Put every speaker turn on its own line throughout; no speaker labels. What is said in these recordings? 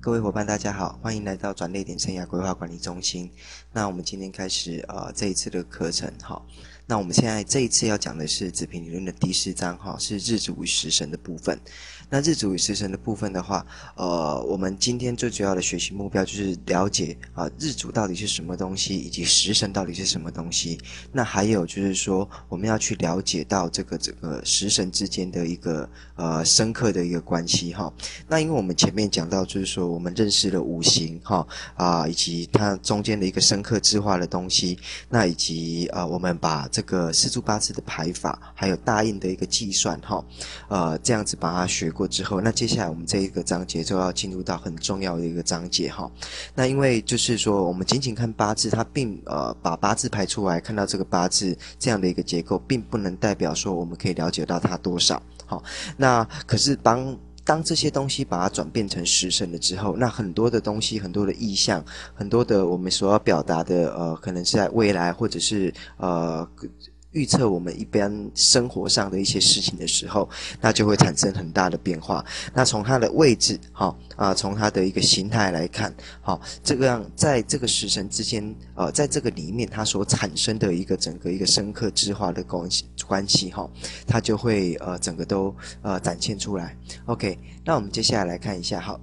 各位伙伴，大家好，欢迎来到转类点生涯规划管理中心。那我们今天开始呃这一次的课程，哈。那我们现在这一次要讲的是子平理论的第四章，哈，是日主与食神的部分。那日主与食神的部分的话，呃，我们今天最主要的学习目标就是了解啊、日主到底是什么东西，以及食神到底是什么东西。那还有就是说，我们要去了解到这个这个食神之间的一个呃深刻的一个关系，哈。那因为我们前面讲到，就是说我们认识了五行，哈啊、以及它中间的一个深刻之化的东西，那以及啊、我们把这个四柱八字的排法，还有大运的一个计算，哈，呃，这样子把它学过之后，那接下来我们这一个章节就要进入到很重要的一个章节，哈。那因为就是说，我们仅仅看八字，它并呃把八字排出来，看到这个八字这样的一个结构，并不能代表说我们可以了解到它多少，好。那可是当当这些东西把它转变成时辰了之后，那很多的东西，很多的意象，很多的我们所要表达的，呃，可能是在未来，或者是呃。预测我们一般生活上的一些事情的时候，那就会产生很大的变化。那从它的位置，哈啊，从它的一个形态来看，好，这个样在这个时辰之间，呃，在这个里面它所产生的一个整个一个深刻之化的关系关系，哈，它就会呃整个都呃展现出来。OK，那我们接下来来看一下，好，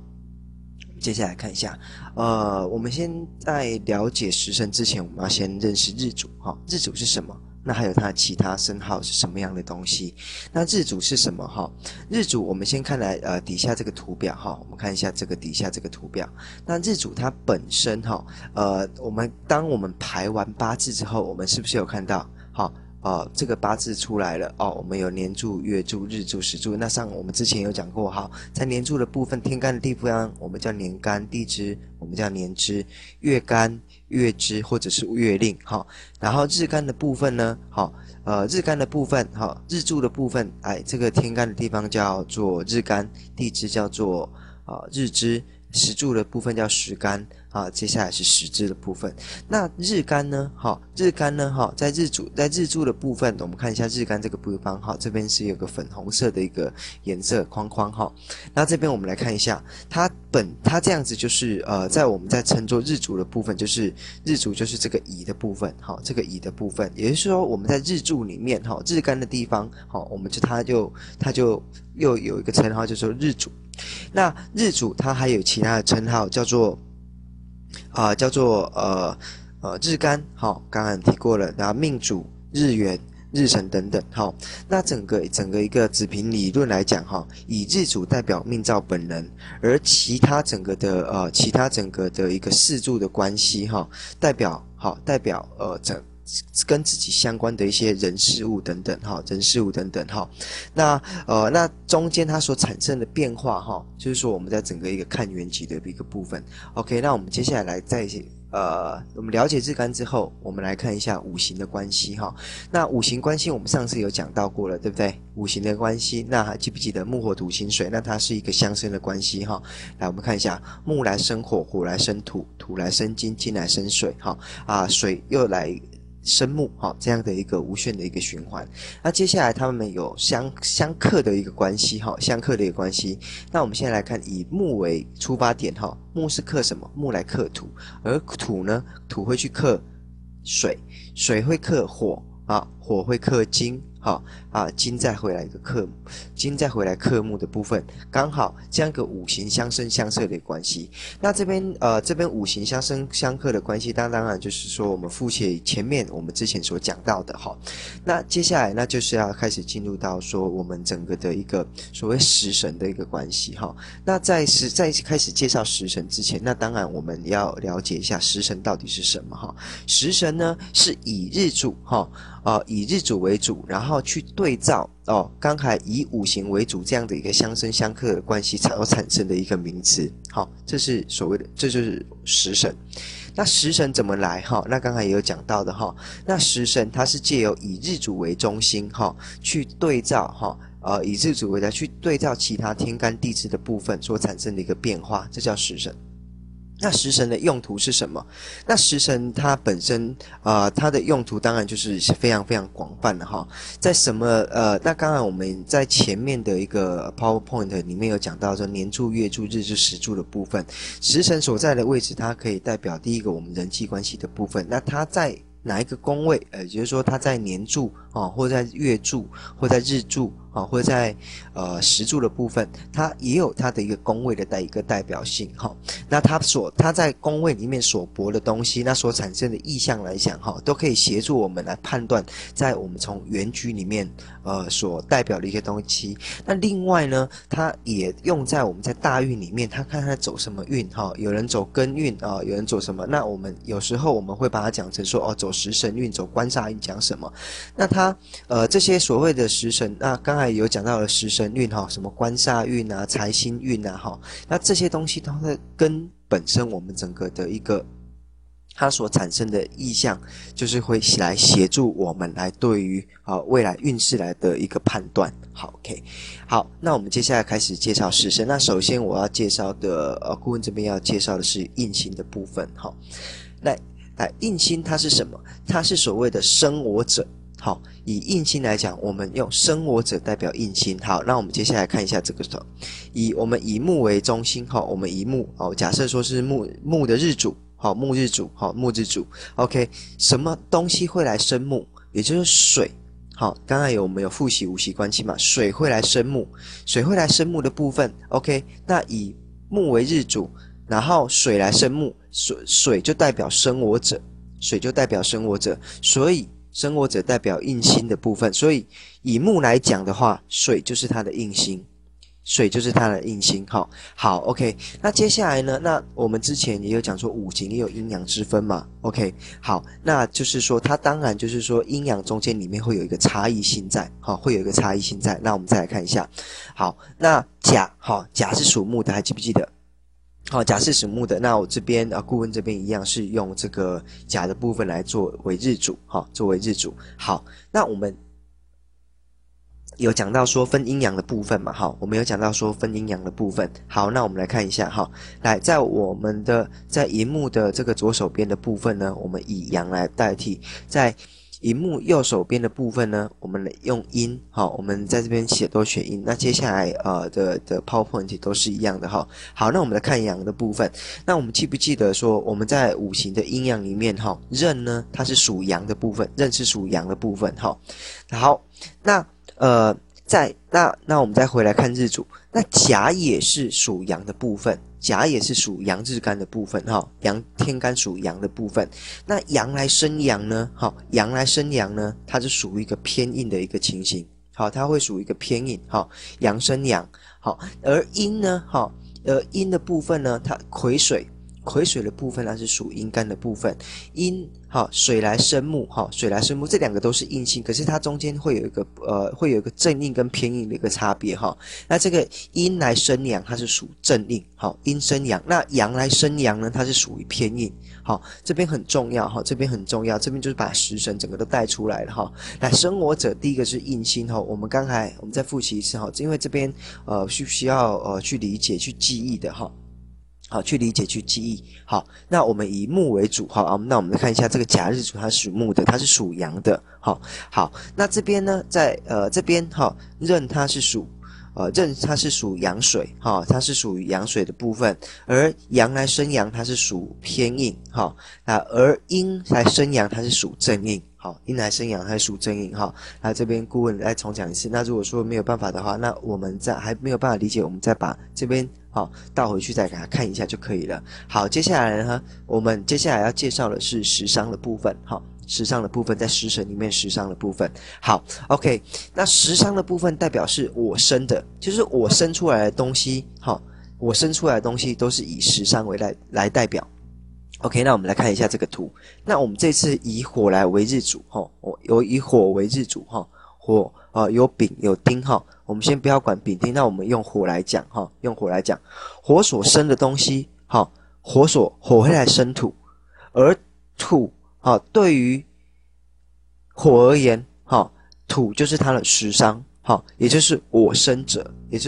接下来看一下，呃，我们先在了解时辰之前，我们要先认识日主，哈，日主是什么？那还有它其他生号是什么样的东西？那日主是什么？哈，日主我们先看来呃底下这个图表哈，我们看一下这个底下这个图表。那日主它本身哈，呃，我们当我们排完八字之后，我们是不是有看到？好。哦，这个八字出来了哦，我们有年柱、月柱、日柱、时柱。那上我们之前有讲过，哈，在年柱的部分，天干的地方我们叫年干，地支我们叫年支，月干、月支或者是月令，哈。然后日干的部分呢，好，呃，日干的部分，哈，日柱的部分，哎，这个天干的地方叫做日干，地支叫做啊日支，时柱的部分叫时干。啊，接下来是时支的部分。那日干呢？哈，日干呢？哈，在日主在日柱的部分，我们看一下日干这个部分。哈，这边是有个粉红色的一个颜色框框。哈，那这边我们来看一下，它本它这样子就是呃，在我们在称作日主的部分，就是日主就是这个乙的部分。哈，这个乙的部分，也就是说我们在日柱里面，哈，日干的地方，好，我们就它就它就又有一个称号，就是说日主。那日主它还有其他的称号，叫做。啊、叫做呃呃日干，好、刚刚提过了，然后命主、日元、日辰等等，好、那整个整个一个子平理论来讲，哈、以日主代表命造本人，而其他整个的呃其他整个的一个四柱的关系，哈、代表好、代表呃整。跟自己相关的一些人事物等等哈，人事物等等哈，那呃那中间它所产生的变化哈，就是说我们在整个一个看元吉的一个部分，OK，那我们接下来来再呃我们了解日干之后，我们来看一下五行的关系哈。那五行关系我们上次有讲到过了，对不对？五行的关系，那还记不记得木火土金水？那它是一个相生的关系哈。来我们看一下，木来生火，火来生土，土来生金，金来生水哈啊，水又来。生木，哈，这样的一个无限的一个循环。那接下来他们有相相克的一个关系，哈，相克的一个关系。那我们现在来看，以木为出发点，哈，木是克什么？木来克土，而土呢，土会去克水，水会克火，啊，火会克金。好啊，金再回来一个克，金再回来克木的部分，刚好这样一个五行相生相克的关系。那这边呃，这边五行相生相克的关系，当当然就是说我们复习前面我们之前所讲到的哈。那接下来那就是要开始进入到说我们整个的一个所谓食神的一个关系哈。那在是在开始介绍食神之前，那当然我们要了解一下食神到底是什么哈。食神呢是以日主哈。啊、以日主为主，然后去对照哦，刚才以五行为主这样的一个相生相克的关系才产生的一个名词。好、哦，这是所谓的，这就是食神。那食神怎么来？哈、那刚才也有讲到的哈、那食神它是借由以日主为中心，哈、去对照哈，呃，以日主为来去对照其他天干地支的部分所产生的一个变化，这叫食神。那食神的用途是什么？那食神它本身啊、它的用途当然就是非常非常广泛的哈。在什么呃，那刚才我们在前面的一个 PowerPoint 里面有讲到说年柱、月柱、日柱、时柱的部分，食神所在的位置，它可以代表第一个我们人际关系的部分。那它在哪一个宫位？呃，也就是说它在年柱啊，或在月柱，或在日柱。啊，或者在呃石柱的部分，它也有它的一个宫位的代一个代表性哈。那它所它在宫位里面所博的东西，那所产生的意象来讲哈，都可以协助我们来判断，在我们从原局里面呃所代表的一些东西。那另外呢，它也用在我们在大运里面，它看它走什么运哈。有人走庚运啊，有人走什么？那我们有时候我们会把它讲成说哦，走食神运，走官煞运，讲什么？那它呃这些所谓的食神，那刚才。有讲到了食神运哈，什么官煞运啊、财星运啊哈，那这些东西它的根本身，我们整个的一个它所产生的意象，就是会来协助我们来对于啊未来运势来的一个判断。好，OK，好，那我们接下来开始介绍食神。那首先我要介绍的呃，顾问这边要介绍的是印星的部分哈。来来，印星它是什么？它是所谓的生我者。好，以印星来讲，我们用生我者代表印星。好，那我们接下来看一下这个图，以我们以木为中心，哈，我们以木，哦，假设说是木木的日主，好，木日主，好，木日主，OK，什么东西会来生木？也就是水，好，刚才有我们有复习五行关系嘛，水会来生木，水会来生木的部分，OK，那以木为日主，然后水来生木，水水就代表生我者，水就代表生我者，所以。生我者代表印星的部分，所以以木来讲的话，水就是它的印星，水就是它的印星。好，好，OK。那接下来呢？那我们之前也有讲说五行也有阴阳之分嘛，OK。好，那就是说它当然就是说阴阳中间里面会有一个差异性在，好，会有一个差异性在。那我们再来看一下，好，那甲，好，甲是属木的，还记不记得？好，甲是属木的，那我这边啊，顾问这边一样是用这个甲的部分来作为日主，哈，作为日主。好，那我们有讲到说分阴阳的部分嘛，哈，我们有讲到说分阴阳的部分。好，那我们来看一下，哈，来在我们的在荧幕的这个左手边的部分呢，我们以阳来代替，在。萤幕右手边的部分呢，我们用阴，好，我们在这边写都选阴。那接下来呃的的 PowerPoint 都是一样的哈。好，那我们来看阳的部分。那我们记不记得说我们在五行的阴阳里面哈，刃呢它是属阳的部分，刃是属阳的部分哈。好，那呃在那那我们再回来看日主，那甲也是属阳的部分。甲也是属阳日干的部分，哈，阳天干属阳的部分。那阳来生阳呢？好，阳来生阳呢，它是属于一个偏硬的一个情形，好，它会属于一个偏硬，好，阳生阳，好，而阴呢，好，而阴的部分呢，它癸水。癸水的部分，它是属阴干的部分。阴哈，水来生木，哈，水来生木，这两个都是阴性，可是它中间会有一个呃，会有一个正印跟偏印的一个差别，哈。那这个阴来生阳，它是属正印，好，阴生阳。那阳来生阳呢，它是属于偏印，好，这边很重要，哈，这边很重要，这边就是把食神整个都带出来了，哈。来生我者，第一个是印星，哈，我们刚才我们再复习一次，哈，因为这边呃需不需要呃去理解去记忆的，哈。好，去理解，去记忆。好，那我们以木为主，好啊。那我们来看一下这个甲日主，它属木的，它是属阳的。好，好，那这边呢，在呃这边哈，壬它是属呃壬它是属阳水，哈，它是属于阳水的部分。而阳来生阳，它是属偏硬，哈啊。而阴来生阳，它是属正硬。好，阴来生阳，它是属正印。哈，那这边顾问来重讲一次。那如果说没有办法的话，那我们再还没有办法理解，我们再把这边。好，倒回去再给他看一下就可以了。好，接下来呢，我们接下来要介绍的是食伤的部分。好，食伤的部分在食神里面，食伤的部分。好，OK，那食伤的部分代表是我生的，就是我生出来的东西。好，我生出来的东西都是以食伤为来来代表。OK，那我们来看一下这个图。那我们这次以火来为日主，哈，我有以火为日主，哈，火啊有丙有丁，哈。我们先不要管丙丁，那我们用火来讲哈，用火来讲，火所生的东西，哈，火所火会来生土，而土，哈，对于火而言，哈，土就是它的食伤，哈，也就是我生者，也就是。